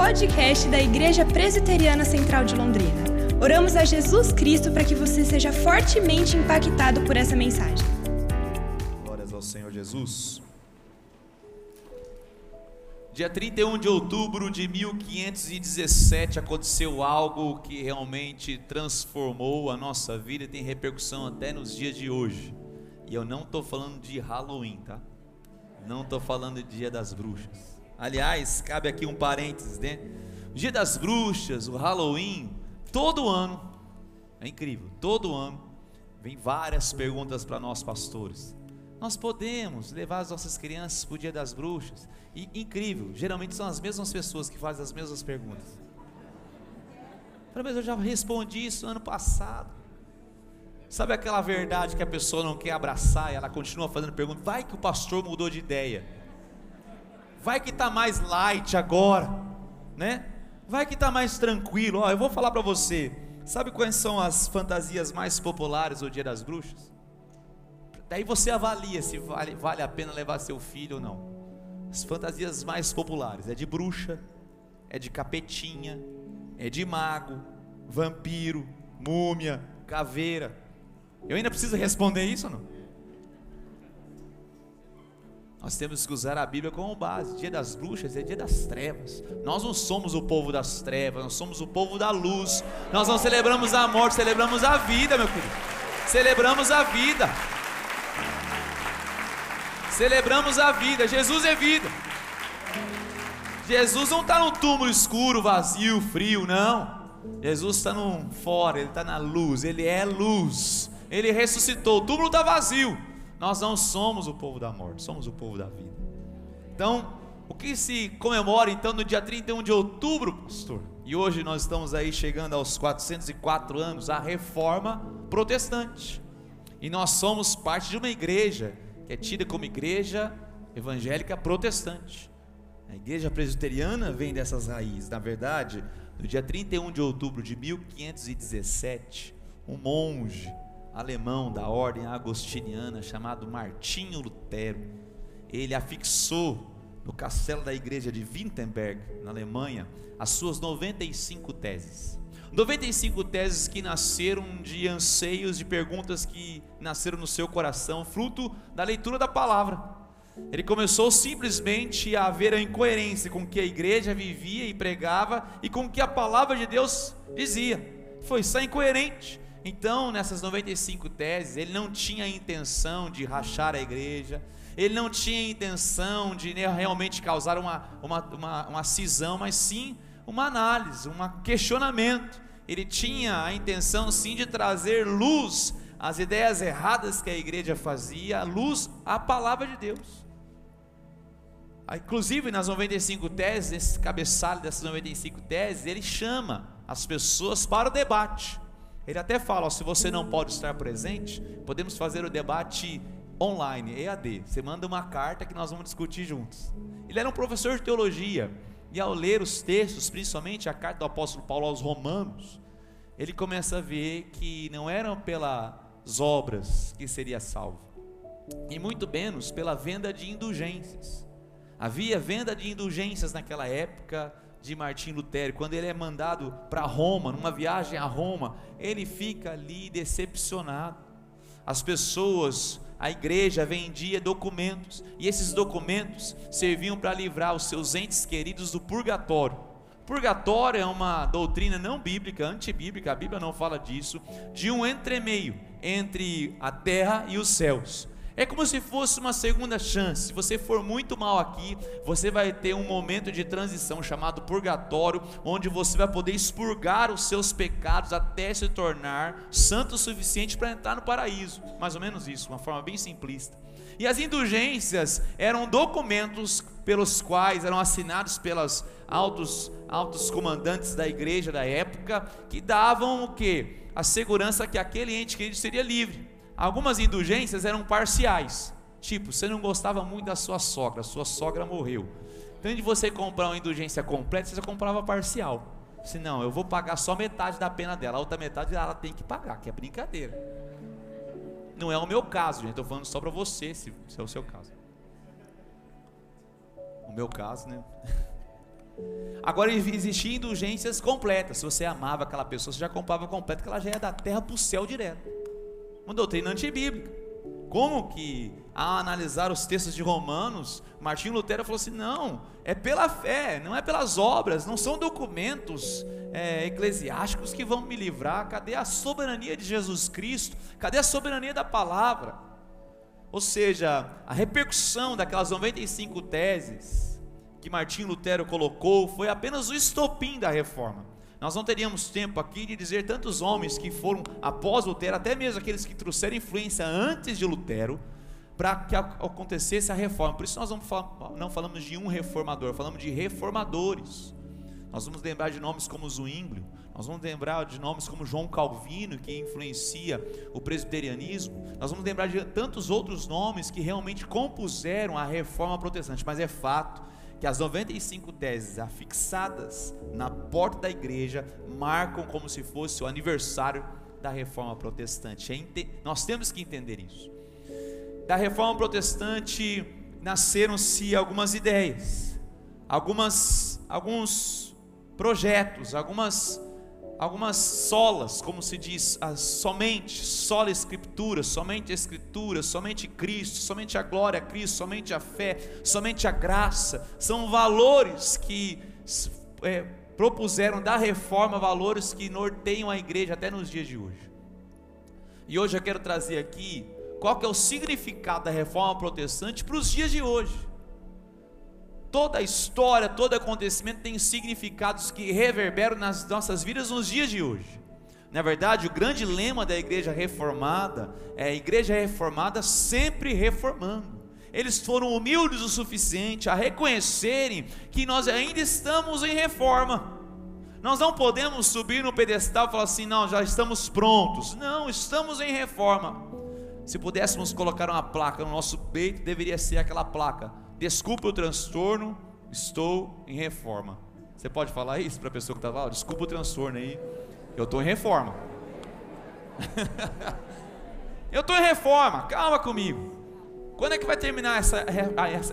podcast da Igreja Presbiteriana Central de Londrina. Oramos a Jesus Cristo para que você seja fortemente impactado por essa mensagem. Glórias ao Senhor Jesus. Dia 31 de outubro de 1517 aconteceu algo que realmente transformou a nossa vida e tem repercussão até nos dias de hoje. E eu não estou falando de Halloween, tá? Não estou falando de Dia das Bruxas. Aliás, cabe aqui um parênteses, né? O Dia das Bruxas, o Halloween, todo ano, é incrível, todo ano, vem várias perguntas para nós pastores. Nós podemos levar as nossas crianças para o Dia das Bruxas? E incrível, geralmente são as mesmas pessoas que fazem as mesmas perguntas. Menos eu já respondi isso ano passado. Sabe aquela verdade que a pessoa não quer abraçar e ela continua fazendo pergunta? Vai que o pastor mudou de ideia. Vai que está mais light agora, né? Vai que está mais tranquilo. Ó, eu vou falar para você. Sabe quais são as fantasias mais populares do Dia das Bruxas? Daí você avalia se vale, vale a pena levar seu filho ou não. As fantasias mais populares é de bruxa, é de capetinha, é de mago, vampiro, múmia, caveira. Eu ainda preciso responder isso ou não? Nós temos que usar a Bíblia como base. Dia das bruxas é dia das trevas. Nós não somos o povo das trevas, nós somos o povo da luz. Nós não celebramos a morte, celebramos a vida, meu querido. Celebramos a vida. Celebramos a vida. Jesus é vida. Jesus não está num túmulo escuro, vazio, frio, não. Jesus está fora, ele está na luz, ele é luz ele ressuscitou, o túmulo está vazio. Nós não somos o povo da morte, somos o povo da vida. Então, o que se comemora então no dia 31 de outubro, pastor? E hoje nós estamos aí chegando aos 404 anos, a reforma protestante. E nós somos parte de uma igreja que é tida como igreja evangélica protestante. A igreja presbiteriana vem dessas raízes. Na verdade, no dia 31 de outubro de 1517, um monge alemão da ordem agostiniana chamado Martinho Lutero. Ele afixou no castelo da igreja de Wittenberg, na Alemanha, as suas 95 teses. 95 teses que nasceram de anseios, de perguntas que nasceram no seu coração, fruto da leitura da palavra. Ele começou simplesmente a ver a incoerência com que a igreja vivia e pregava e com que a palavra de Deus dizia. Foi só incoerente. Então, nessas 95 teses, ele não tinha intenção de rachar a igreja, ele não tinha intenção de realmente causar uma, uma, uma, uma cisão, mas sim uma análise, um questionamento. Ele tinha a intenção sim de trazer luz às ideias erradas que a igreja fazia, luz à palavra de Deus. Ah, inclusive nas 95 teses, esse cabeçalho dessas 95 teses, ele chama as pessoas para o debate. Ele até fala: ó, se você não pode estar presente, podemos fazer o debate online, EAD. Você manda uma carta que nós vamos discutir juntos. Ele era um professor de teologia e ao ler os textos, principalmente a carta do apóstolo Paulo aos Romanos, ele começa a ver que não eram pelas obras que seria salvo, e muito menos pela venda de indulgências. Havia venda de indulgências naquela época, de Martim Lutero, quando ele é mandado para Roma, numa viagem a Roma, ele fica ali decepcionado. As pessoas, a igreja vendia documentos, e esses documentos serviam para livrar os seus entes queridos do purgatório. Purgatório é uma doutrina não bíblica, antibíblica, a Bíblia não fala disso, de um entremeio entre a terra e os céus. É como se fosse uma segunda chance. Se você for muito mal aqui, você vai ter um momento de transição chamado purgatório, onde você vai poder expurgar os seus pecados até se tornar santo o suficiente para entrar no paraíso. Mais ou menos isso, uma forma bem simplista. E as indulgências eram documentos pelos quais eram assinados pelos altos, altos comandantes da igreja da época, que davam o que? A segurança que aquele ente querido seria livre. Algumas indulgências eram parciais. Tipo, você não gostava muito da sua sogra, sua sogra morreu. Então, de você comprar uma indulgência completa, você comprava parcial. Se não, eu vou pagar só metade da pena dela, a outra metade ela tem que pagar, que é brincadeira. Não é o meu caso, gente. Estou falando só para você, se, se é o seu caso. O meu caso, né? Agora existiam indulgências completas. Se você amava aquela pessoa, você já comprava completa, que ela já ia da terra para o céu direto. Uma doutrina antibíblica. Como que, ao analisar os textos de Romanos, Martinho Lutero falou assim: não, é pela fé, não é pelas obras, não são documentos é, eclesiásticos que vão me livrar. Cadê a soberania de Jesus Cristo? Cadê a soberania da palavra? Ou seja, a repercussão daquelas 95 teses que Martinho Lutero colocou foi apenas o estopim da reforma. Nós não teríamos tempo aqui de dizer tantos homens que foram após Lutero, até mesmo aqueles que trouxeram influência antes de Lutero, para que acontecesse a reforma. Por isso nós falar, não falamos de um reformador, falamos de reformadores. Nós vamos lembrar de nomes como Zwinglio, nós vamos lembrar de nomes como João Calvino, que influencia o presbiterianismo. Nós vamos lembrar de tantos outros nomes que realmente compuseram a reforma protestante, mas é fato que as 95 teses afixadas na porta da igreja marcam como se fosse o aniversário da reforma protestante. É nós temos que entender isso. Da reforma protestante nasceram-se algumas ideias, algumas, alguns projetos, algumas algumas solas, como se diz, as, somente, sola escritura, somente a escritura, somente Cristo, somente a glória a Cristo, somente a fé, somente a graça, são valores que é, propuseram da reforma, valores que norteiam a igreja até nos dias de hoje. E hoje eu quero trazer aqui qual que é o significado da reforma protestante para os dias de hoje. Toda história, todo acontecimento tem significados que reverberam nas nossas vidas nos dias de hoje. Na verdade, o grande lema da igreja reformada é a igreja reformada sempre reformando. Eles foram humildes o suficiente a reconhecerem que nós ainda estamos em reforma. Nós não podemos subir no pedestal e falar assim, não, já estamos prontos. Não, estamos em reforma. Se pudéssemos colocar uma placa no nosso peito, deveria ser aquela placa: Desculpe o transtorno, estou em reforma. Você pode falar isso para a pessoa que está lá? Desculpa o transtorno aí, eu estou em reforma. eu estou em reforma, calma comigo. Quando é que vai terminar essa,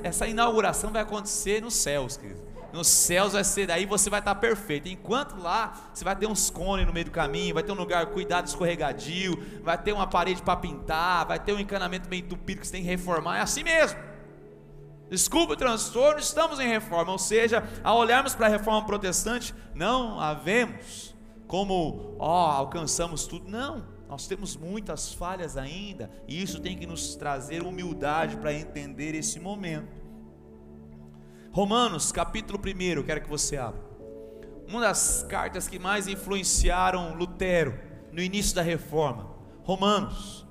essa inauguração? Vai acontecer nos céus, querido. Nos céus vai ser, daí você vai estar perfeito. Enquanto lá, você vai ter uns cones no meio do caminho, vai ter um lugar cuidado escorregadio, vai ter uma parede para pintar, vai ter um encanamento meio entupido que você tem que reformar. É assim mesmo. Desculpa o transtorno, estamos em reforma. Ou seja, ao olharmos para a reforma protestante, não havemos como, ó, alcançamos tudo. Não, nós temos muitas falhas ainda, e isso tem que nos trazer humildade para entender esse momento. Romanos, capítulo 1, quero que você abra. Uma das cartas que mais influenciaram Lutero no início da reforma. Romanos.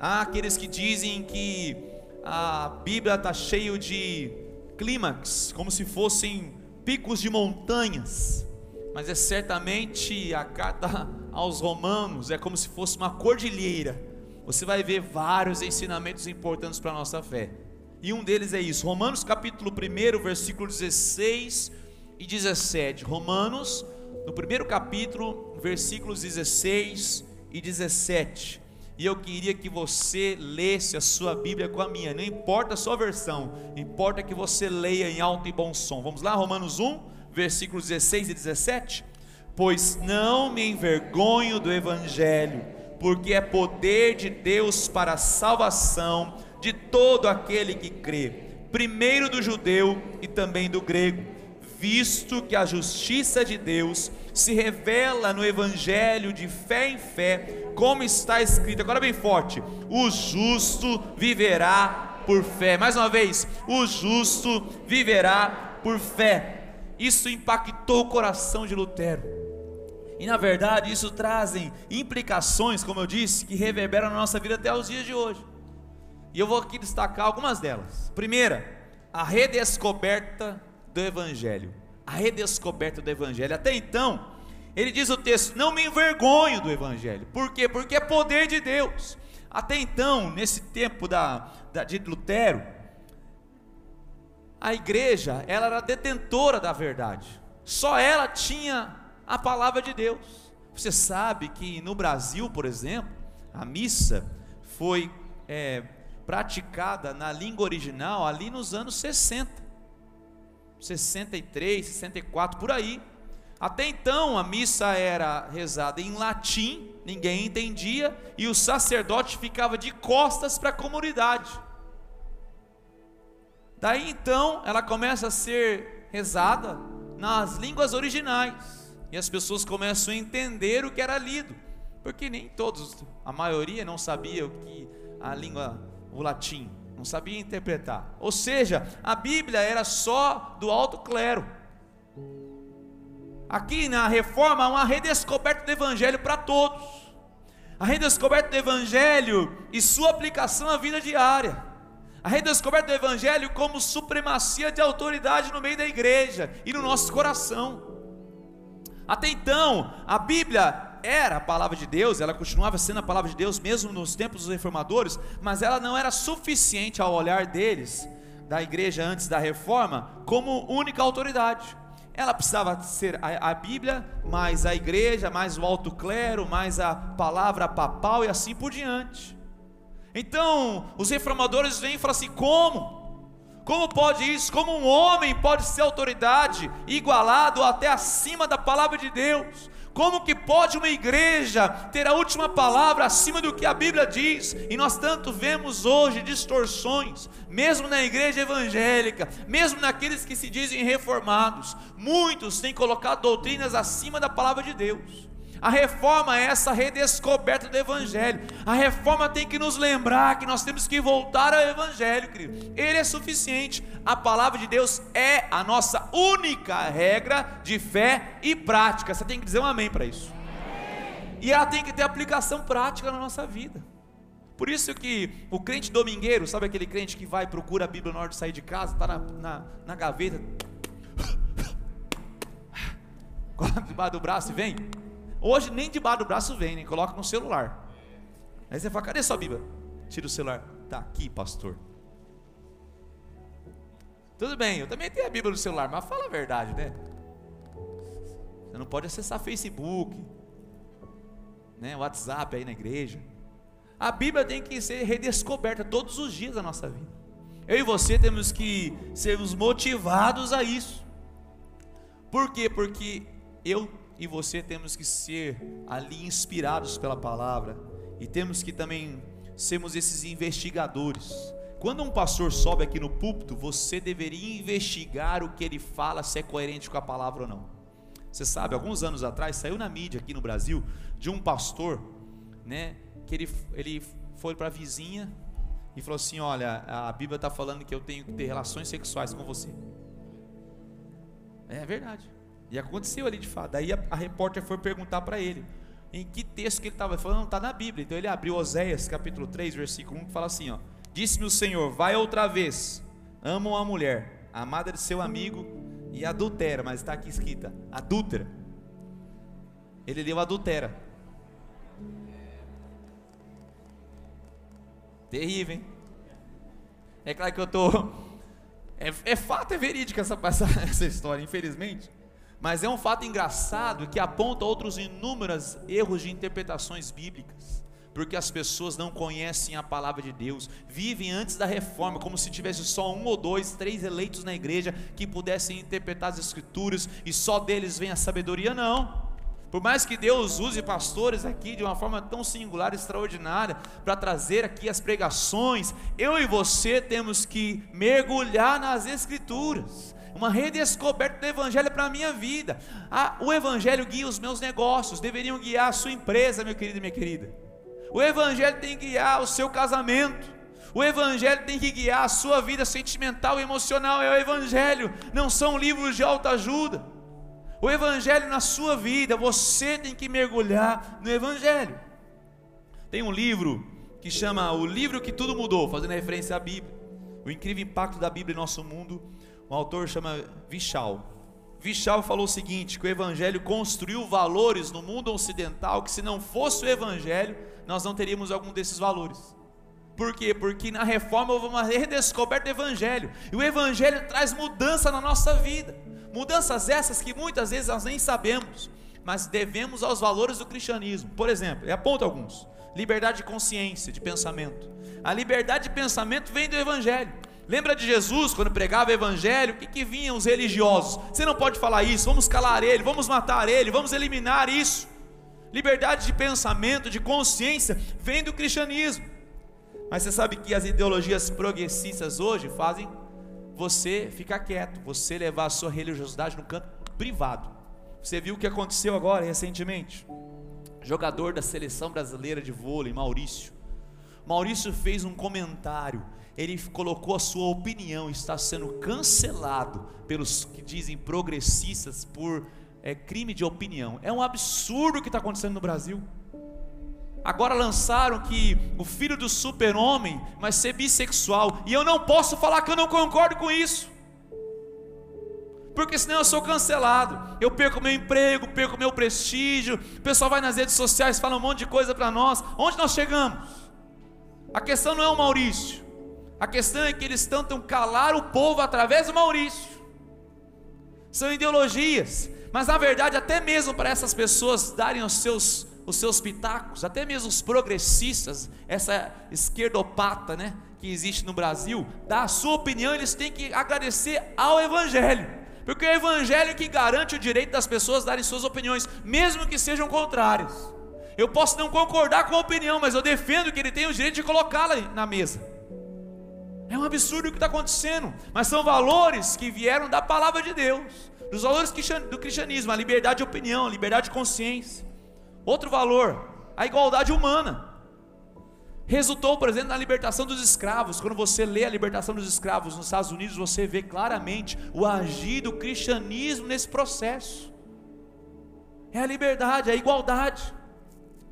Há aqueles que dizem que a Bíblia está cheio de clímax, como se fossem picos de montanhas, mas é certamente a carta aos Romanos é como se fosse uma cordilheira. Você vai ver vários ensinamentos importantes para a nossa fé. E um deles é isso, Romanos capítulo 1, versículo 16 e 17. Romanos, no primeiro capítulo, versículos 16 e 17. E eu queria que você lesse a sua Bíblia com a minha, não importa a sua versão, importa que você leia em alto e bom som. Vamos lá, Romanos 1, versículos 16 e 17. Pois não me envergonho do Evangelho, porque é poder de Deus para a salvação de todo aquele que crê, primeiro do judeu e também do grego, visto que a justiça de Deus se revela no Evangelho de fé em fé como está escrito, agora bem forte: o justo viverá por fé. Mais uma vez, o justo viverá por fé. Isso impactou o coração de Lutero. E na verdade, isso trazem implicações, como eu disse, que reverberam na nossa vida até os dias de hoje. E eu vou aqui destacar algumas delas. Primeira, a redescoberta do Evangelho. A redescoberta do Evangelho. Até então, ele diz o texto: Não me envergonho do Evangelho. Por quê? Porque é poder de Deus. Até então, nesse tempo da, da, de Lutero, a igreja ela era detentora da verdade. Só ela tinha a palavra de Deus. Você sabe que no Brasil, por exemplo, a missa foi é, praticada na língua original ali nos anos 60. 63, 64, por aí. Até então a missa era rezada em latim, ninguém entendia, e o sacerdote ficava de costas para a comunidade. Daí então ela começa a ser rezada nas línguas originais, e as pessoas começam a entender o que era lido, porque nem todos, a maioria não sabia o que a língua, o latim, não sabia interpretar. Ou seja, a Bíblia era só do alto clero. Aqui na reforma há uma redescoberta do Evangelho para todos. A redescoberta do Evangelho e sua aplicação à vida diária. A redescoberta do Evangelho como supremacia de autoridade no meio da igreja e no nosso coração. Até então, a Bíblia era a palavra de Deus, ela continuava sendo a palavra de Deus mesmo nos tempos dos reformadores, mas ela não era suficiente ao olhar deles, da igreja antes da reforma, como única autoridade. Ela precisava ser a, a Bíblia, mais a igreja, mais o alto clero, mais a palavra papal e assim por diante. Então, os reformadores vêm e falam assim: como? Como pode isso? Como um homem pode ser autoridade, igualado até acima da palavra de Deus? Como que pode uma igreja ter a última palavra acima do que a Bíblia diz? E nós tanto vemos hoje distorções, mesmo na igreja evangélica, mesmo naqueles que se dizem reformados, muitos têm colocado doutrinas acima da palavra de Deus. A reforma é essa redescoberta do Evangelho. A reforma tem que nos lembrar que nós temos que voltar ao Evangelho, querido. Ele é suficiente. A palavra de Deus é a nossa única regra de fé e prática. Você tem que dizer um amém para isso. E ela tem que ter aplicação prática na nossa vida. Por isso que o crente domingueiro, sabe aquele crente que vai, procura a Bíblia na hora de sair de casa, está na, na, na gaveta, coloca debaixo do braço e vem. Hoje nem debaixo do braço vem, nem coloca no celular. Aí você fala, cadê sua Bíblia? Tira o celular. Está aqui, pastor. Tudo bem, eu também tenho a Bíblia no celular, mas fala a verdade, né? Você não pode acessar Facebook, né, WhatsApp aí na igreja. A Bíblia tem que ser redescoberta todos os dias da nossa vida. Eu e você temos que sermos motivados a isso. Por quê? Porque eu e você temos que ser ali inspirados pela palavra e temos que também sermos esses investigadores. Quando um pastor sobe aqui no púlpito, você deveria investigar o que ele fala, se é coerente com a palavra ou não. Você sabe, alguns anos atrás saiu na mídia aqui no Brasil de um pastor, né, que ele, ele foi para a vizinha e falou assim: Olha, a Bíblia está falando que eu tenho que ter relações sexuais com você. É verdade. E aconteceu ali de fato. Daí a, a repórter foi perguntar para ele em que texto que ele estava falando, não está na Bíblia. Então ele abriu Oséias capítulo 3, versículo 1, que fala assim: ó, Disse-me o Senhor, vai outra vez, ama uma mulher, amada de seu amigo, e adultera, mas está aqui escrita, adúltera. Ele leu adultera. Terrível, hein? É claro que eu tô. É, é fato, é verídica essa, essa, essa história, infelizmente. Mas é um fato engraçado que aponta outros inúmeros erros de interpretações bíblicas, porque as pessoas não conhecem a palavra de Deus, vivem antes da reforma, como se tivesse só um ou dois, três eleitos na igreja que pudessem interpretar as escrituras e só deles vem a sabedoria, não. Por mais que Deus use pastores aqui de uma forma tão singular, extraordinária, para trazer aqui as pregações, eu e você temos que mergulhar nas Escrituras uma redescoberta do Evangelho para a minha vida. Ah, o Evangelho guia os meus negócios, deveriam guiar a sua empresa, meu querido e minha querida. O Evangelho tem que guiar o seu casamento. O Evangelho tem que guiar a sua vida sentimental e emocional. É o Evangelho, não são livros de autoajuda. O Evangelho na sua vida, você tem que mergulhar no Evangelho. Tem um livro que chama O Livro que Tudo Mudou, fazendo referência à Bíblia. O incrível impacto da Bíblia em nosso mundo um autor chama Vichal. Vichal falou o seguinte: que o Evangelho construiu valores no mundo ocidental que, se não fosse o Evangelho, nós não teríamos algum desses valores. Por quê? Porque na reforma houve uma redescoberta do Evangelho, e o Evangelho traz mudança na nossa vida, mudanças essas que muitas vezes nós nem sabemos, mas devemos aos valores do cristianismo. Por exemplo, aponta alguns: liberdade de consciência, de pensamento. A liberdade de pensamento vem do Evangelho. Lembra de Jesus quando pregava o evangelho? O que, que vinham os religiosos? Você não pode falar isso, vamos calar ele, vamos matar ele, vamos eliminar isso. Liberdade de pensamento, de consciência, vem do cristianismo. Mas você sabe que as ideologias progressistas hoje fazem você ficar quieto, você levar a sua religiosidade no canto privado. Você viu o que aconteceu agora recentemente? Jogador da seleção brasileira de vôlei, Maurício. Maurício fez um comentário ele colocou a sua opinião, está sendo cancelado pelos que dizem progressistas por é, crime de opinião. É um absurdo o que está acontecendo no Brasil. Agora lançaram que o filho do super-homem vai ser bissexual, e eu não posso falar que eu não concordo com isso, porque senão eu sou cancelado, eu perco meu emprego, perco meu prestígio, o pessoal vai nas redes sociais, fala um monte de coisa para nós, onde nós chegamos? A questão não é o Maurício, a questão é que eles tentam calar o povo através do Maurício. São ideologias, mas na verdade, até mesmo para essas pessoas darem os seus, os seus pitacos, até mesmo os progressistas, essa esquerdopata né, que existe no Brasil, dar a sua opinião, eles têm que agradecer ao Evangelho. Porque é o Evangelho que garante o direito das pessoas darem suas opiniões, mesmo que sejam contrárias. Eu posso não concordar com a opinião, mas eu defendo que ele tem o direito de colocá-la na mesa. É um absurdo o que está acontecendo, mas são valores que vieram da palavra de Deus, dos valores do cristianismo, a liberdade de opinião, a liberdade de consciência. Outro valor, a igualdade humana. Resultou, por exemplo, na libertação dos escravos. Quando você lê a libertação dos escravos nos Estados Unidos, você vê claramente o agir do cristianismo nesse processo. É a liberdade, a igualdade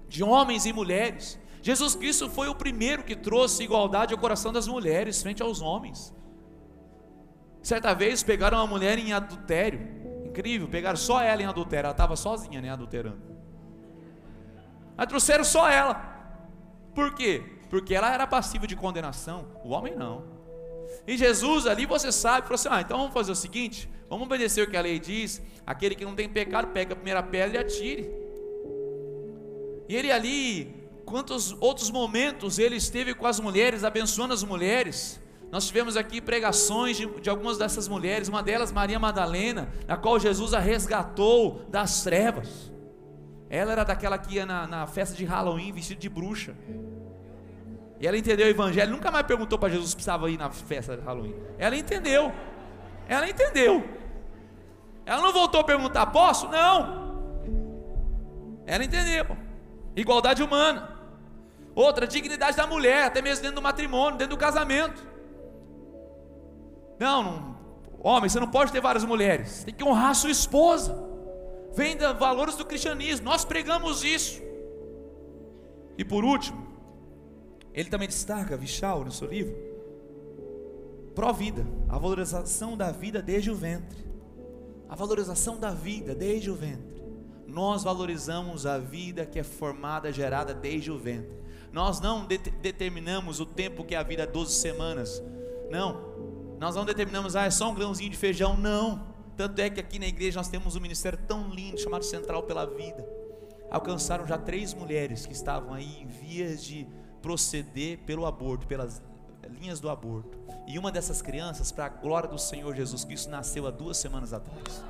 de homens e mulheres. Jesus Cristo foi o primeiro que trouxe igualdade ao coração das mulheres frente aos homens. Certa vez pegaram uma mulher em adultério, incrível, pegaram só ela em adultério, ela estava sozinha, né, adulterando. Mas trouxeram só ela. Por quê? Porque ela era passiva de condenação, o homem não. E Jesus ali, você sabe, falou assim: ah, então vamos fazer o seguinte, vamos obedecer o que a lei diz. Aquele que não tem pecado, pega a primeira pedra e atire. E ele ali quantos outros momentos ele esteve com as mulheres, abençoando as mulheres. Nós tivemos aqui pregações de, de, algumas dessas mulheres, uma delas Maria Madalena, na qual Jesus a resgatou das trevas. Ela era daquela que ia na, na festa de Halloween vestida de bruxa. E ela entendeu o evangelho, nunca mais perguntou para Jesus se precisava ir na festa de Halloween. Ela entendeu. Ela entendeu. Ela não voltou a perguntar, posso? Não. Ela entendeu. Igualdade humana. Outra, dignidade da mulher, até mesmo dentro do matrimônio, dentro do casamento. Não, não, homem, você não pode ter várias mulheres, tem que honrar a sua esposa. Vem da valores do cristianismo, nós pregamos isso. E por último, ele também destaca, Vichal, no seu livro, pró-vida, a valorização da vida desde o ventre. A valorização da vida desde o ventre. Nós valorizamos a vida que é formada, gerada desde o ventre. Nós não de determinamos o tempo que é a vida, 12 semanas. Não. Nós não determinamos, ah, é só um grãozinho de feijão. Não. Tanto é que aqui na igreja nós temos um ministério tão lindo chamado Central pela Vida. Alcançaram já três mulheres que estavam aí em vias de proceder pelo aborto, pelas linhas do aborto. E uma dessas crianças, para a glória do Senhor Jesus Cristo, nasceu há duas semanas atrás.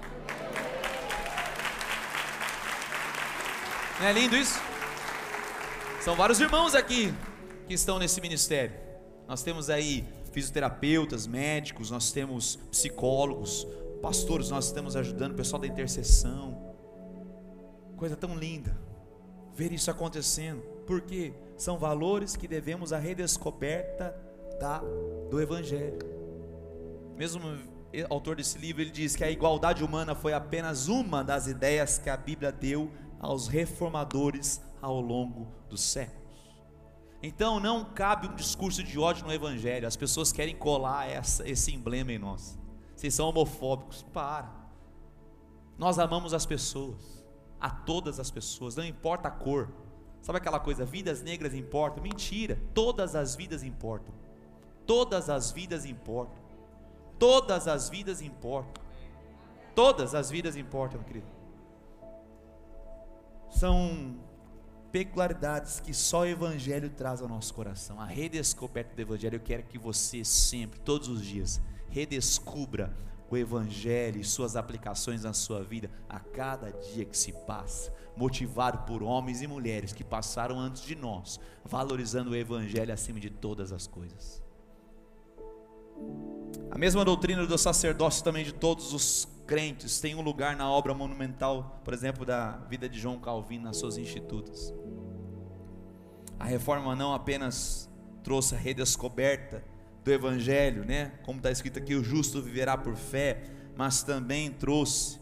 Não é lindo isso? São vários irmãos aqui que estão nesse ministério. Nós temos aí fisioterapeutas, médicos, nós temos psicólogos, pastores, nós estamos ajudando o pessoal da intercessão. Coisa tão linda ver isso acontecendo. Porque são valores que devemos a redescoberta da do evangelho. Mesmo o autor desse livro, ele diz que a igualdade humana foi apenas uma das ideias que a Bíblia deu aos reformadores ao longo dos séculos. Então não cabe um discurso de ódio no Evangelho. As pessoas querem colar essa, esse emblema em nós. Vocês são homofóbicos. Para. Nós amamos as pessoas. A todas as pessoas. Não importa a cor. Sabe aquela coisa? Vidas negras importam? Mentira. Todas as vidas importam. Todas as vidas importam. Todas as vidas importam. Todas as vidas importam, querido. São peculiaridades que só o Evangelho traz ao nosso coração. A redescoberta do Evangelho, eu quero que você sempre, todos os dias, redescubra o Evangelho e suas aplicações na sua vida a cada dia que se passa, motivado por homens e mulheres que passaram antes de nós, valorizando o Evangelho acima de todas as coisas. A mesma doutrina do sacerdócio também de todos os crentes tem um lugar na obra monumental, por exemplo, da vida de João Calvino nas suas institutas. A reforma não apenas trouxe a redescoberta do evangelho, né? Como está escrito aqui, o justo viverá por fé, mas também trouxe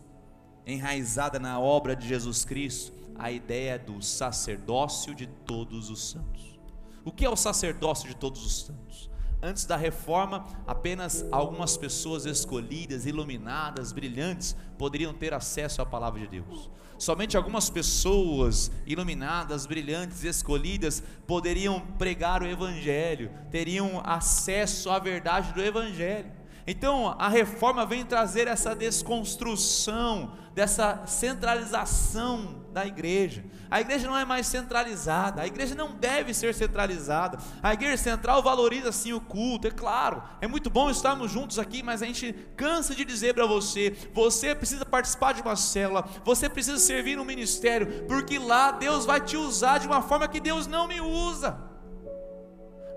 enraizada na obra de Jesus Cristo a ideia do sacerdócio de todos os santos. O que é o sacerdócio de todos os santos? Antes da reforma, apenas algumas pessoas escolhidas, iluminadas, brilhantes, poderiam ter acesso à palavra de Deus. Somente algumas pessoas iluminadas, brilhantes, escolhidas poderiam pregar o Evangelho, teriam acesso à verdade do Evangelho. Então a reforma vem trazer essa desconstrução, dessa centralização da igreja. A igreja não é mais centralizada, a igreja não deve ser centralizada. A igreja central valoriza sim o culto, é claro. É muito bom estarmos juntos aqui, mas a gente cansa de dizer para você: você precisa participar de uma célula, você precisa servir no ministério, porque lá Deus vai te usar de uma forma que Deus não me usa.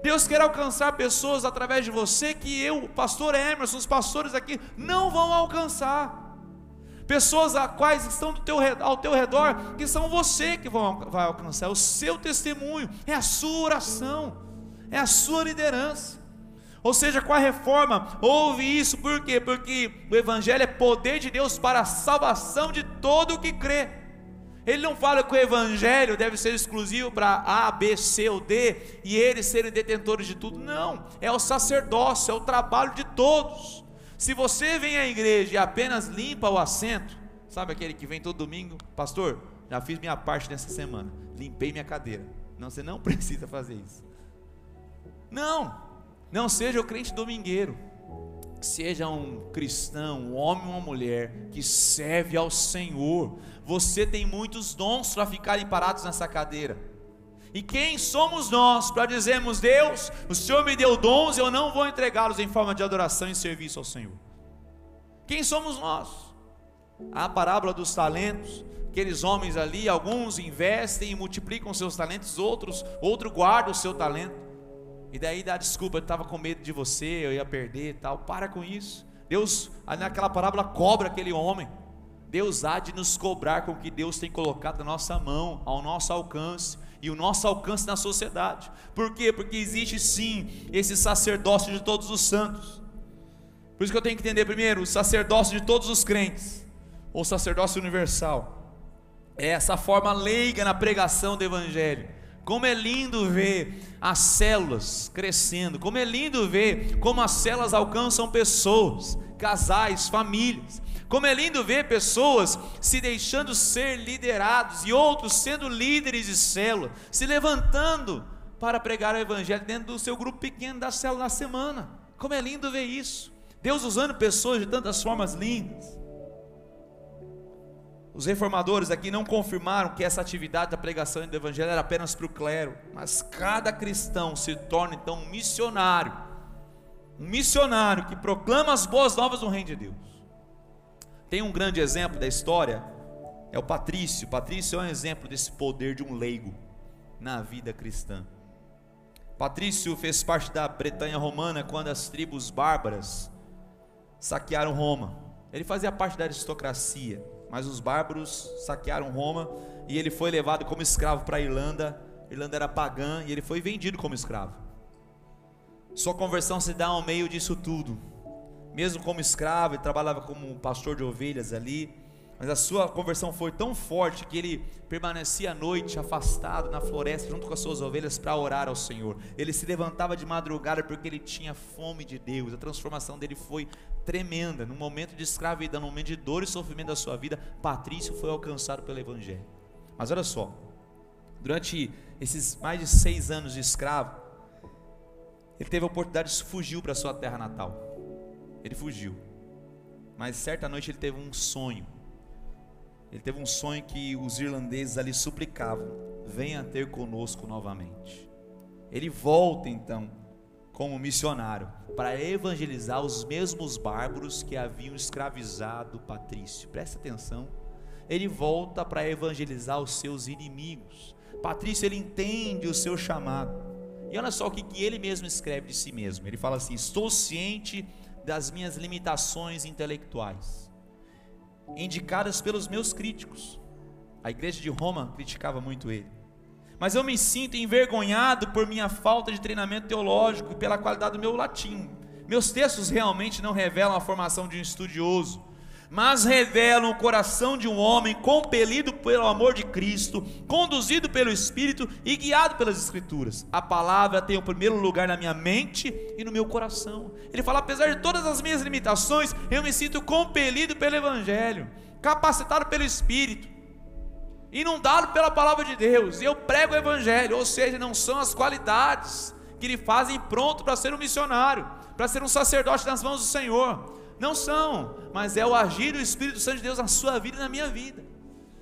Deus quer alcançar pessoas através de você que eu, pastor Emerson, os pastores aqui não vão alcançar. Pessoas a quais estão teu, ao teu redor, que são você que vão, vai alcançar, o seu testemunho, é a sua oração, é a sua liderança. Ou seja, com a reforma, houve isso, por quê? Porque o Evangelho é poder de Deus para a salvação de todo o que crê. Ele não fala que o evangelho deve ser exclusivo para A, B, C ou D e eles serem detentores de tudo. Não, é o sacerdócio, é o trabalho de todos. Se você vem à igreja e apenas limpa o assento, sabe aquele que vem todo domingo, pastor, já fiz minha parte nessa semana, limpei minha cadeira. Não, você não precisa fazer isso. Não, não seja o crente domingueiro. Seja um cristão, um homem ou uma mulher que serve ao Senhor. Você tem muitos dons para ficarem parados nessa cadeira. E quem somos nós para dizermos, Deus, o Senhor me deu dons, eu não vou entregá-los em forma de adoração e serviço ao Senhor? Quem somos nós? A parábola dos talentos, aqueles homens ali, alguns investem e multiplicam seus talentos, outros, outro guarda o seu talento. E daí dá desculpa, eu estava com medo de você, eu ia perder e tal. Para com isso. Deus, naquela parábola, cobra aquele homem. Deus há de nos cobrar com o que Deus tem colocado na nossa mão, ao nosso alcance e o nosso alcance na sociedade. Por quê? Porque existe sim esse sacerdócio de todos os santos. Por isso que eu tenho que entender primeiro o sacerdócio de todos os crentes, ou sacerdócio universal. É essa forma leiga na pregação do evangelho como é lindo ver as células crescendo, como é lindo ver como as células alcançam pessoas, casais, famílias. Como é lindo ver pessoas se deixando ser liderados e outros sendo líderes de célula, se levantando para pregar o evangelho dentro do seu grupo pequeno da célula na semana. Como é lindo ver isso. Deus usando pessoas de tantas formas lindas. Os reformadores aqui não confirmaram que essa atividade da pregação do evangelho era apenas para o clero, mas cada cristão se torna então um missionário, um missionário que proclama as boas novas do reino de Deus. Tem um grande exemplo da história, é o Patrício. Patrício é um exemplo desse poder de um leigo na vida cristã. Patrício fez parte da Bretanha romana quando as tribos bárbaras saquearam Roma. Ele fazia parte da aristocracia mas os bárbaros saquearam Roma e ele foi levado como escravo para a Irlanda. Irlanda era pagã e ele foi vendido como escravo. Sua conversão se dá ao meio disso tudo. Mesmo como escravo, ele trabalhava como pastor de ovelhas ali. Mas a sua conversão foi tão forte que ele permanecia à noite afastado na floresta junto com as suas ovelhas para orar ao Senhor. Ele se levantava de madrugada porque ele tinha fome de Deus. A transformação dele foi tremenda. No momento de escravidão, no momento de dor e sofrimento da sua vida, Patrício foi alcançado pelo Evangelho. Mas olha só, durante esses mais de seis anos de escravo, ele teve a oportunidade de fugir para sua terra natal. Ele fugiu. Mas certa noite ele teve um sonho ele teve um sonho que os irlandeses ali suplicavam venha ter conosco novamente. Ele volta então como missionário para evangelizar os mesmos bárbaros que haviam escravizado Patrício. Presta atenção. Ele volta para evangelizar os seus inimigos. Patrício ele entende o seu chamado. E olha só o que, que ele mesmo escreve de si mesmo. Ele fala assim: Estou ciente das minhas limitações intelectuais, indicadas pelos meus críticos. A igreja de Roma criticava muito ele. Mas eu me sinto envergonhado por minha falta de treinamento teológico e pela qualidade do meu latim. Meus textos realmente não revelam a formação de um estudioso, mas revelam o coração de um homem compelido pelo amor de Cristo, conduzido pelo Espírito e guiado pelas Escrituras. A palavra tem o primeiro lugar na minha mente e no meu coração. Ele fala: apesar de todas as minhas limitações, eu me sinto compelido pelo Evangelho, capacitado pelo Espírito inundado pela palavra de Deus, e eu prego o Evangelho, ou seja, não são as qualidades que lhe fazem pronto para ser um missionário, para ser um sacerdote nas mãos do Senhor, não são, mas é o agir do Espírito Santo de Deus na sua vida e na minha vida.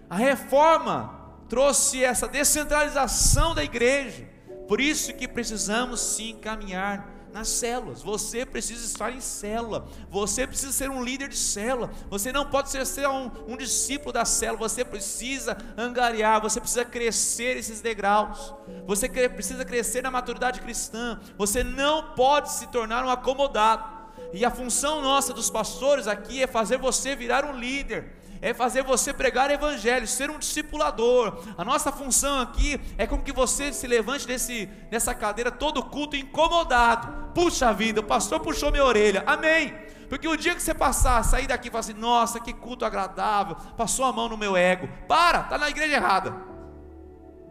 A reforma trouxe essa descentralização da igreja, por isso que precisamos sim caminhar nas células. Você precisa estar em célula. Você precisa ser um líder de célula. Você não pode ser, ser um, um discípulo da célula. Você precisa angariar. Você precisa crescer esses degraus. Você precisa crescer na maturidade cristã. Você não pode se tornar um acomodado. E a função nossa dos pastores aqui é fazer você virar um líder é fazer você pregar evangelho, ser um discipulador. A nossa função aqui é com que você se levante desse, dessa cadeira todo culto incomodado. Puxa vida, o pastor puxou minha orelha. Amém. Porque o dia que você passar, sair daqui e falar assim, nossa, que culto agradável, passou a mão no meu ego. Para, está na igreja errada.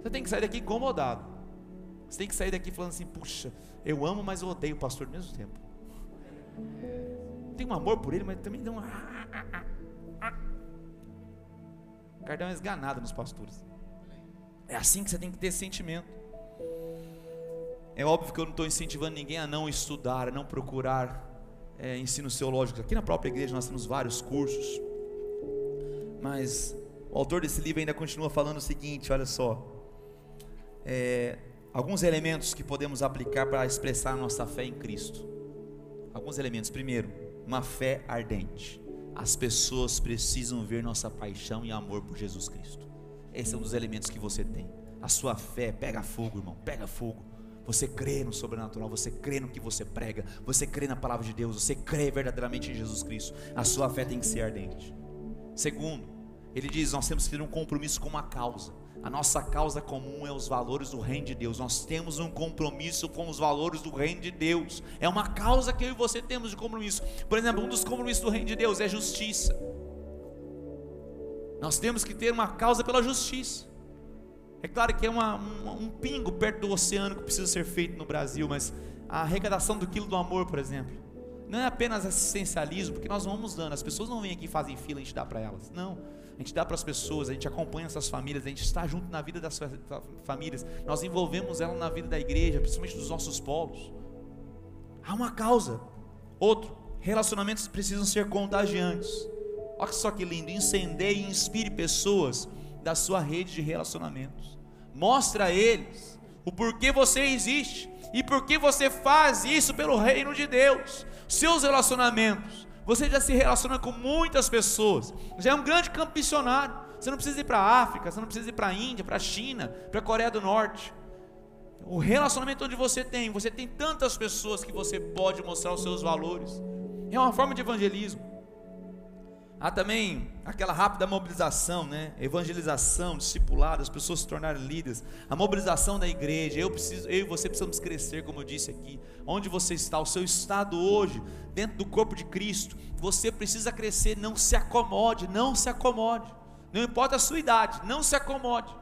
Você tem que sair daqui incomodado. Você tem que sair daqui falando assim, puxa, eu amo, mas eu odeio o pastor ao mesmo tempo. Tenho um amor por ele, mas também dá um. Dar uma esganada nos pastores. É assim que você tem que ter sentimento. É óbvio que eu não estou incentivando ninguém a não estudar, a não procurar é, ensinos teológicos. Aqui na própria igreja nós temos vários cursos. Mas o autor desse livro ainda continua falando o seguinte: olha só. É, alguns elementos que podemos aplicar para expressar nossa fé em Cristo. Alguns elementos. Primeiro, uma fé ardente. As pessoas precisam ver nossa paixão e amor por Jesus Cristo. Esse é um dos elementos que você tem. A sua fé pega fogo, irmão, pega fogo. Você crê no sobrenatural, você crê no que você prega, você crê na palavra de Deus, você crê verdadeiramente em Jesus Cristo. A sua fé tem que ser ardente. Segundo, ele diz: nós temos que ter um compromisso com uma causa. A nossa causa comum é os valores do reino de Deus. Nós temos um compromisso com os valores do reino de Deus. É uma causa que eu e você temos de compromisso. Por exemplo, um dos compromissos do reino de Deus é justiça. Nós temos que ter uma causa pela justiça. É claro que é uma, um, pingo perto do oceano que precisa ser feito no Brasil, mas a arrecadação do quilo do amor, por exemplo, não é apenas assistencialismo, porque nós vamos dando. As pessoas não vêm aqui e fazem fila e a gente dá para elas. Não gente dá para as pessoas, a gente acompanha essas famílias, a gente está junto na vida das famílias, nós envolvemos ela na vida da igreja, principalmente dos nossos polos. Há uma causa. Outro, relacionamentos precisam ser contagiantes. Olha só que lindo, incendeie e inspire pessoas da sua rede de relacionamentos. Mostra a eles o porquê você existe e porquê você faz isso pelo reino de Deus. Seus relacionamentos você já se relaciona com muitas pessoas. Já é um grande campo. Você não precisa ir para a África, você não precisa ir para a Índia, para a China, para a Coreia do Norte. O relacionamento onde você tem, você tem tantas pessoas que você pode mostrar os seus valores. É uma forma de evangelismo. Há também aquela rápida mobilização, né? Evangelização, discipulado, as pessoas se tornarem líderes. A mobilização da igreja. Eu preciso, eu e você precisamos crescer, como eu disse aqui. Onde você está, o seu estado hoje, dentro do corpo de Cristo. Você precisa crescer, não se acomode, não se acomode. Não importa a sua idade, não se acomode.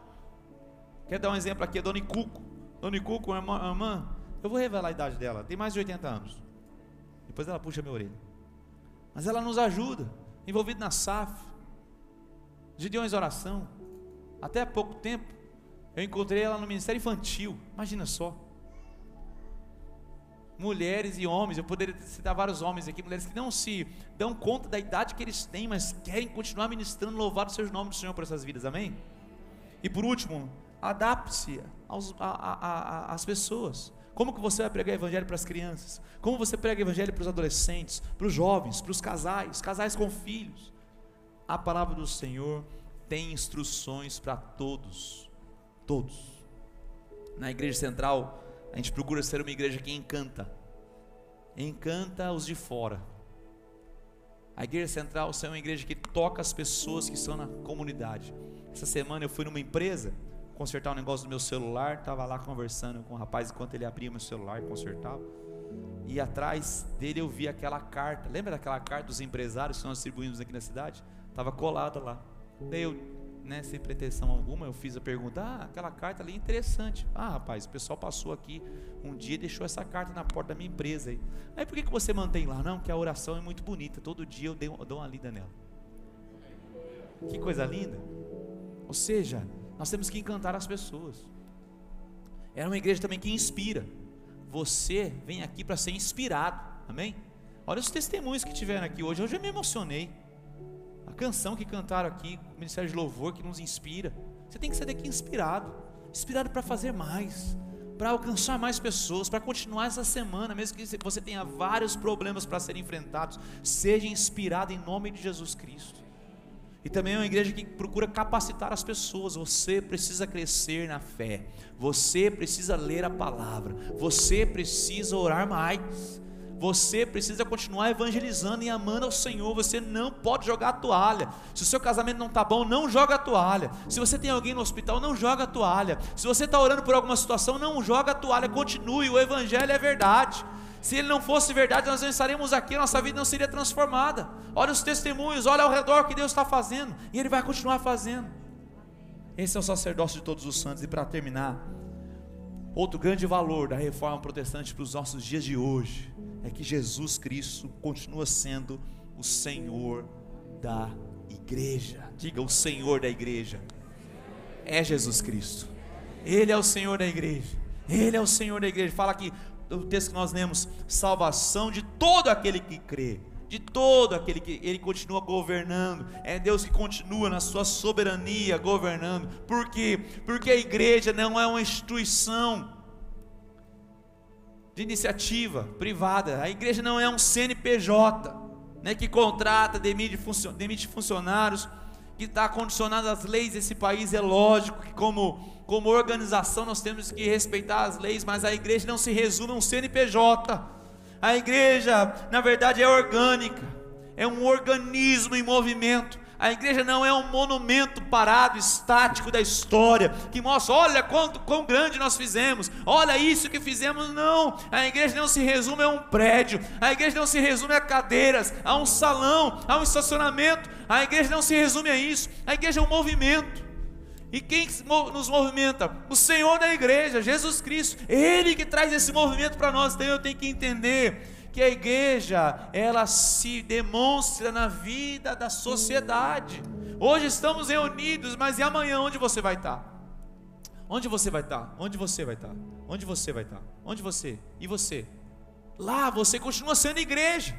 Quer dar um exemplo aqui, a Dona Cuco. Dona Cuco, uma irmã, irmã, eu vou revelar a idade dela, tem mais de 80 anos. Depois ela puxa minha orelha. Mas ela nos ajuda envolvido na SAF, Gideões Oração. Até há pouco tempo, eu encontrei ela no Ministério Infantil. Imagina só. Mulheres e homens, eu poderia citar vários homens aqui, mulheres que não se dão conta da idade que eles têm, mas querem continuar ministrando, louvado seja o nome do Senhor por essas vidas, amém? E por último, Adapte-se às pessoas. Como que você vai pregar evangelho para as crianças? Como você prega evangelho para os adolescentes, para os jovens, para os casais, casais com filhos? A palavra do Senhor tem instruções para todos, todos. Na igreja central, a gente procura ser uma igreja que encanta, encanta os de fora. A igreja central é uma igreja que toca as pessoas que estão na comunidade. Essa semana eu fui numa empresa consertar um negócio do meu celular, estava lá conversando com o rapaz enquanto ele abria meu celular e consertava. E atrás dele eu vi aquela carta. Lembra daquela carta dos empresários que nós distribuímos aqui na cidade? Estava colada lá. Daí eu, né, sem pretensão alguma, eu fiz a pergunta: Ah, aquela carta ali é interessante. Ah, rapaz, o pessoal passou aqui um dia e deixou essa carta na porta da minha empresa. Aí, aí por que, que você mantém lá? Não, que a oração é muito bonita. Todo dia eu dou uma lida nela. Que coisa linda. Ou seja, nós temos que encantar as pessoas. Era uma igreja também que inspira. Você vem aqui para ser inspirado. Amém? Olha os testemunhos que tiveram aqui hoje. Hoje eu me emocionei. A canção que cantaram aqui, o Ministério de Louvor que nos inspira. Você tem que ser daqui inspirado. Inspirado para fazer mais. Para alcançar mais pessoas, para continuar essa semana, mesmo que você tenha vários problemas para serem enfrentados, seja inspirado em nome de Jesus Cristo. E também é uma igreja que procura capacitar as pessoas. Você precisa crescer na fé. Você precisa ler a palavra. Você precisa orar mais. Você precisa continuar evangelizando e amando ao Senhor. Você não pode jogar a toalha. Se o seu casamento não está bom, não joga a toalha. Se você tem alguém no hospital, não joga a toalha. Se você está orando por alguma situação, não joga a toalha. Continue. O Evangelho é verdade. Se ele não fosse verdade, nós não estaremos aqui, nossa vida não seria transformada. Olha os testemunhos, olha ao redor que Deus está fazendo, e Ele vai continuar fazendo. Esse é o sacerdócio de todos os santos. E para terminar, outro grande valor da reforma protestante para os nossos dias de hoje é que Jesus Cristo continua sendo o Senhor da igreja. Diga o Senhor da igreja. É Jesus Cristo. Ele é o Senhor da igreja. Ele é o Senhor da igreja. Fala que o texto que nós lemos, salvação de todo aquele que crê, de todo aquele que ele continua governando. É Deus que continua na sua soberania governando. Por quê? Porque a igreja não é uma instituição de iniciativa privada. A igreja não é um CNPJ, né, que contrata, demite, demite funcionários, que está condicionado às leis desse país. É lógico que como como organização nós temos que respeitar as leis, mas a igreja não se resume a um CNPJ. A igreja, na verdade, é orgânica, é um organismo em movimento. A igreja não é um monumento parado, estático da história, que mostra, olha quanto quão grande nós fizemos, olha isso que fizemos. Não, a igreja não se resume a um prédio, a igreja não se resume a cadeiras, a um salão, a um estacionamento, a igreja não se resume a isso, a igreja é um movimento. E quem nos movimenta? O Senhor da igreja, Jesus Cristo. Ele que traz esse movimento para nós. Então eu tenho que entender que a igreja, ela se demonstra na vida da sociedade. Hoje estamos reunidos, mas e amanhã onde você vai estar? Onde você vai estar? Onde você vai estar? Onde você vai estar? Onde você? E você? Lá você continua sendo igreja.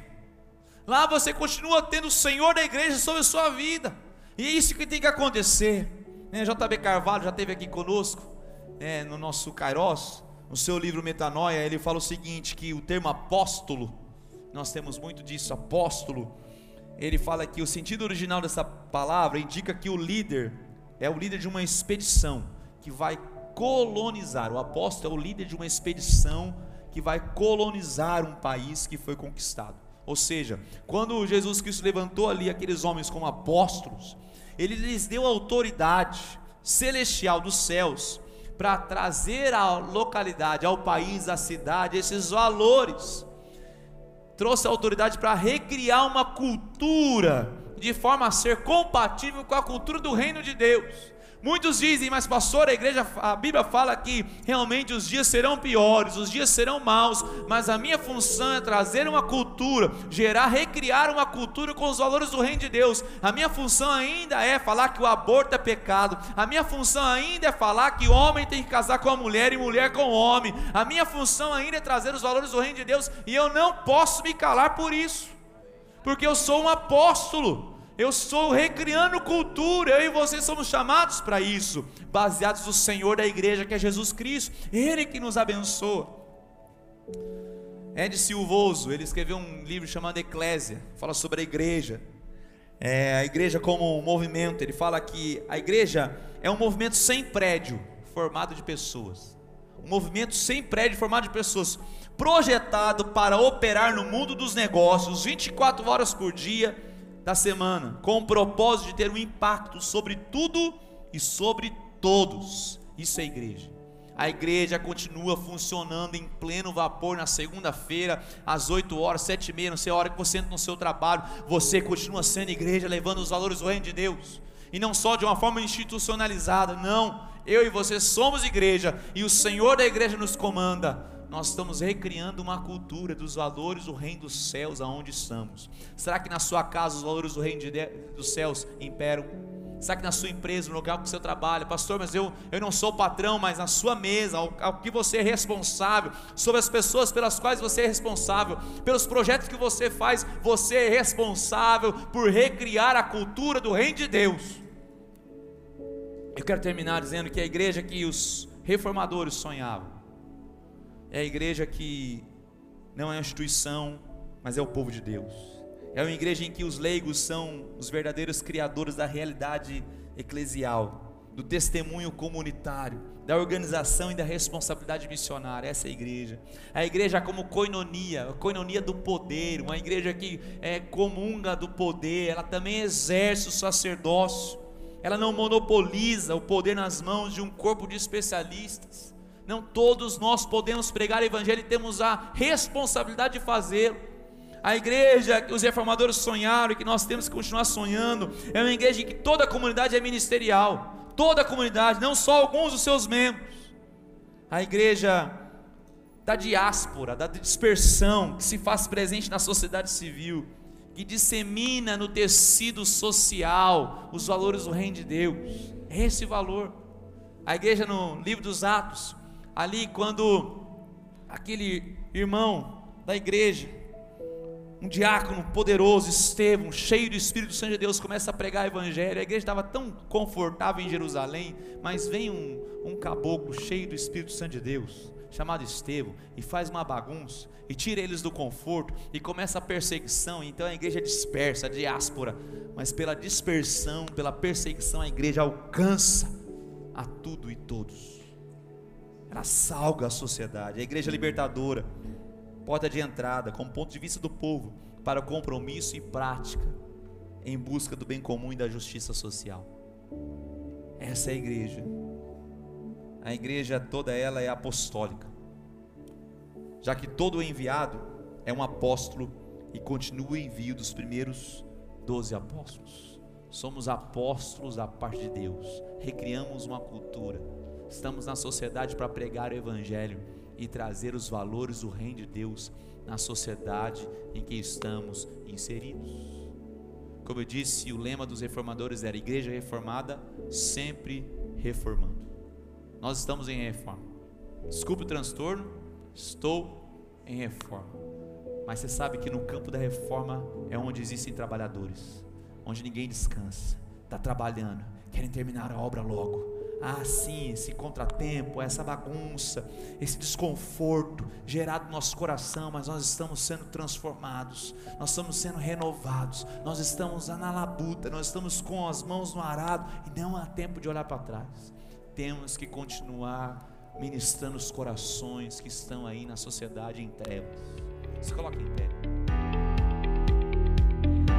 Lá você continua tendo o Senhor da igreja sobre a sua vida. E é isso que tem que acontecer. Né, JB Carvalho já esteve aqui conosco, né, no nosso Kairos, no seu livro Metanoia, ele fala o seguinte: que o termo apóstolo, nós temos muito disso, apóstolo, ele fala que o sentido original dessa palavra indica que o líder é o líder de uma expedição que vai colonizar. O apóstolo é o líder de uma expedição que vai colonizar um país que foi conquistado. Ou seja, quando Jesus Cristo levantou ali aqueles homens como apóstolos, ele lhes deu autoridade celestial dos céus para trazer à localidade, ao país, à cidade, esses valores. Trouxe a autoridade para recriar uma cultura de forma a ser compatível com a cultura do reino de Deus. Muitos dizem, mas pastor, a igreja, a Bíblia fala que realmente os dias serão piores, os dias serão maus, mas a minha função é trazer uma cultura, gerar, recriar uma cultura com os valores do reino de Deus. A minha função ainda é falar que o aborto é pecado. A minha função ainda é falar que homem tem que casar com a mulher e mulher com o homem. A minha função ainda é trazer os valores do reino de Deus e eu não posso me calar por isso. Porque eu sou um apóstolo Eu estou recriando cultura. Eu e você somos chamados para isso, baseados no Senhor da igreja, que é Jesus Cristo. Ele que nos abençoa. Ed Silvoso, ele escreveu um livro chamado Eclésia, fala sobre a igreja. É, a igreja como um movimento. Ele fala que a igreja é um movimento sem prédio, formado de pessoas. Um movimento sem prédio, formado de pessoas, projetado para operar no mundo dos negócios 24 horas por dia da semana, com o propósito de ter um impacto sobre tudo e sobre todos. Isso é igreja. A igreja continua funcionando em pleno vapor na segunda-feira, às 8 horas, 7 e meia, não sei a hora que você entra no seu trabalho, você continua sendo igreja, levando os valores do reino de Deus. E não só de uma forma institucionalizada, não. Eu e você somos igreja e o Senhor da igreja nos comanda nós estamos recriando uma cultura dos valores do reino dos céus aonde estamos. Será que na sua casa os valores do reino de, dos céus imperam? Será que na sua empresa, no local que você trabalha, pastor, mas eu, eu não sou patrão, mas na sua mesa, ao, ao que você é responsável, sobre as pessoas pelas quais você é responsável, pelos projetos que você faz, você é responsável por recriar a cultura do reino de Deus. Eu quero terminar dizendo que a igreja que os reformadores sonhavam, é a igreja que não é uma instituição, mas é o povo de Deus. É uma igreja em que os leigos são os verdadeiros criadores da realidade eclesial, do testemunho comunitário, da organização e da responsabilidade missionária. Essa é a igreja. A igreja como coinonia, a coinonia do poder, uma igreja que é comunga do poder, ela também exerce o sacerdócio. Ela não monopoliza o poder nas mãos de um corpo de especialistas não todos nós podemos pregar o Evangelho e temos a responsabilidade de fazê-lo. A igreja que os reformadores sonharam e que nós temos que continuar sonhando é uma igreja em que toda a comunidade é ministerial, toda a comunidade, não só alguns dos seus membros. A igreja da diáspora, da dispersão que se faz presente na sociedade civil, que dissemina no tecido social os valores do reino de Deus. Esse valor. A igreja no livro dos Atos, ali quando aquele irmão da igreja, um diácono poderoso, Estevão, cheio do Espírito Santo de Deus, começa a pregar o Evangelho. A igreja estava tão confortável em Jerusalém, mas vem um, um caboclo cheio do Espírito Santo de Deus, chamado Estevão, e faz uma bagunça, e tira eles do conforto, e começa a perseguição. Então a igreja dispersa, a diáspora, mas pela dispersão, pela perseguição, a igreja alcança a tudo e todos. Ela salga a sociedade. A igreja libertadora, porta de entrada, como ponto de vista do povo, para compromisso e prática em busca do bem comum e da justiça social. Essa é a igreja. A igreja toda ela é apostólica. Já que todo enviado é um apóstolo e continua o envio dos primeiros doze apóstolos. Somos apóstolos da parte de Deus. Recriamos uma cultura Estamos na sociedade para pregar o Evangelho e trazer os valores do Reino de Deus na sociedade em que estamos inseridos. Como eu disse, o lema dos reformadores era Igreja Reformada, sempre reformando. Nós estamos em reforma. Desculpe o transtorno, estou em reforma. Mas você sabe que no campo da reforma é onde existem trabalhadores, onde ninguém descansa, está trabalhando, querem terminar a obra logo ah, sim, esse contratempo, essa bagunça, esse desconforto gerado no nosso coração, mas nós estamos sendo transformados, nós estamos sendo renovados, nós estamos na labuta, nós estamos com as mãos no arado e não há tempo de olhar para trás. Temos que continuar ministrando os corações que estão aí na sociedade em trevas. Se coloque em pé.